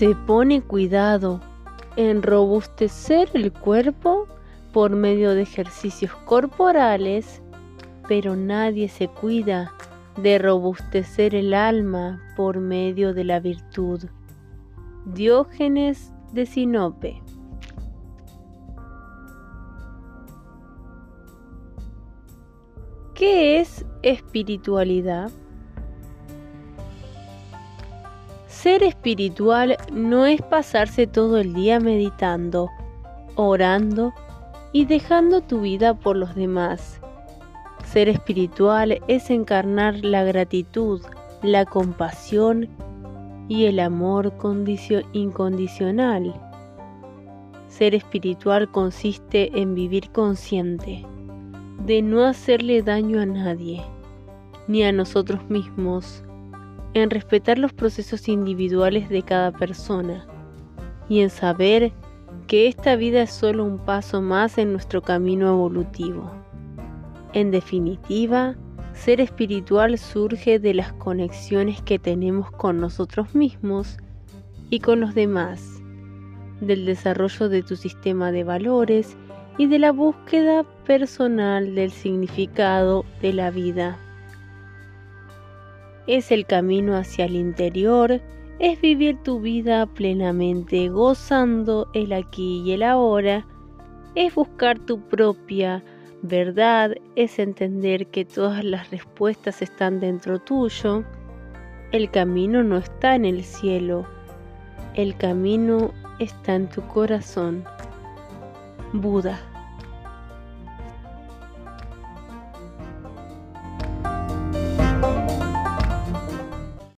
Se pone cuidado en robustecer el cuerpo por medio de ejercicios corporales, pero nadie se cuida de robustecer el alma por medio de la virtud. Diógenes de Sinope ¿Qué es espiritualidad? Ser espiritual no es pasarse todo el día meditando, orando y dejando tu vida por los demás. Ser espiritual es encarnar la gratitud, la compasión y el amor incondicional. Ser espiritual consiste en vivir consciente, de no hacerle daño a nadie, ni a nosotros mismos, en respetar los procesos individuales de cada persona y en saber que esta vida es solo un paso más en nuestro camino evolutivo. En definitiva, ser espiritual surge de las conexiones que tenemos con nosotros mismos y con los demás, del desarrollo de tu sistema de valores y de la búsqueda personal del significado de la vida es el camino hacia el interior, es vivir tu vida plenamente, gozando el aquí y el ahora, es buscar tu propia verdad, es entender que todas las respuestas están dentro tuyo. El camino no está en el cielo, el camino está en tu corazón. Buda.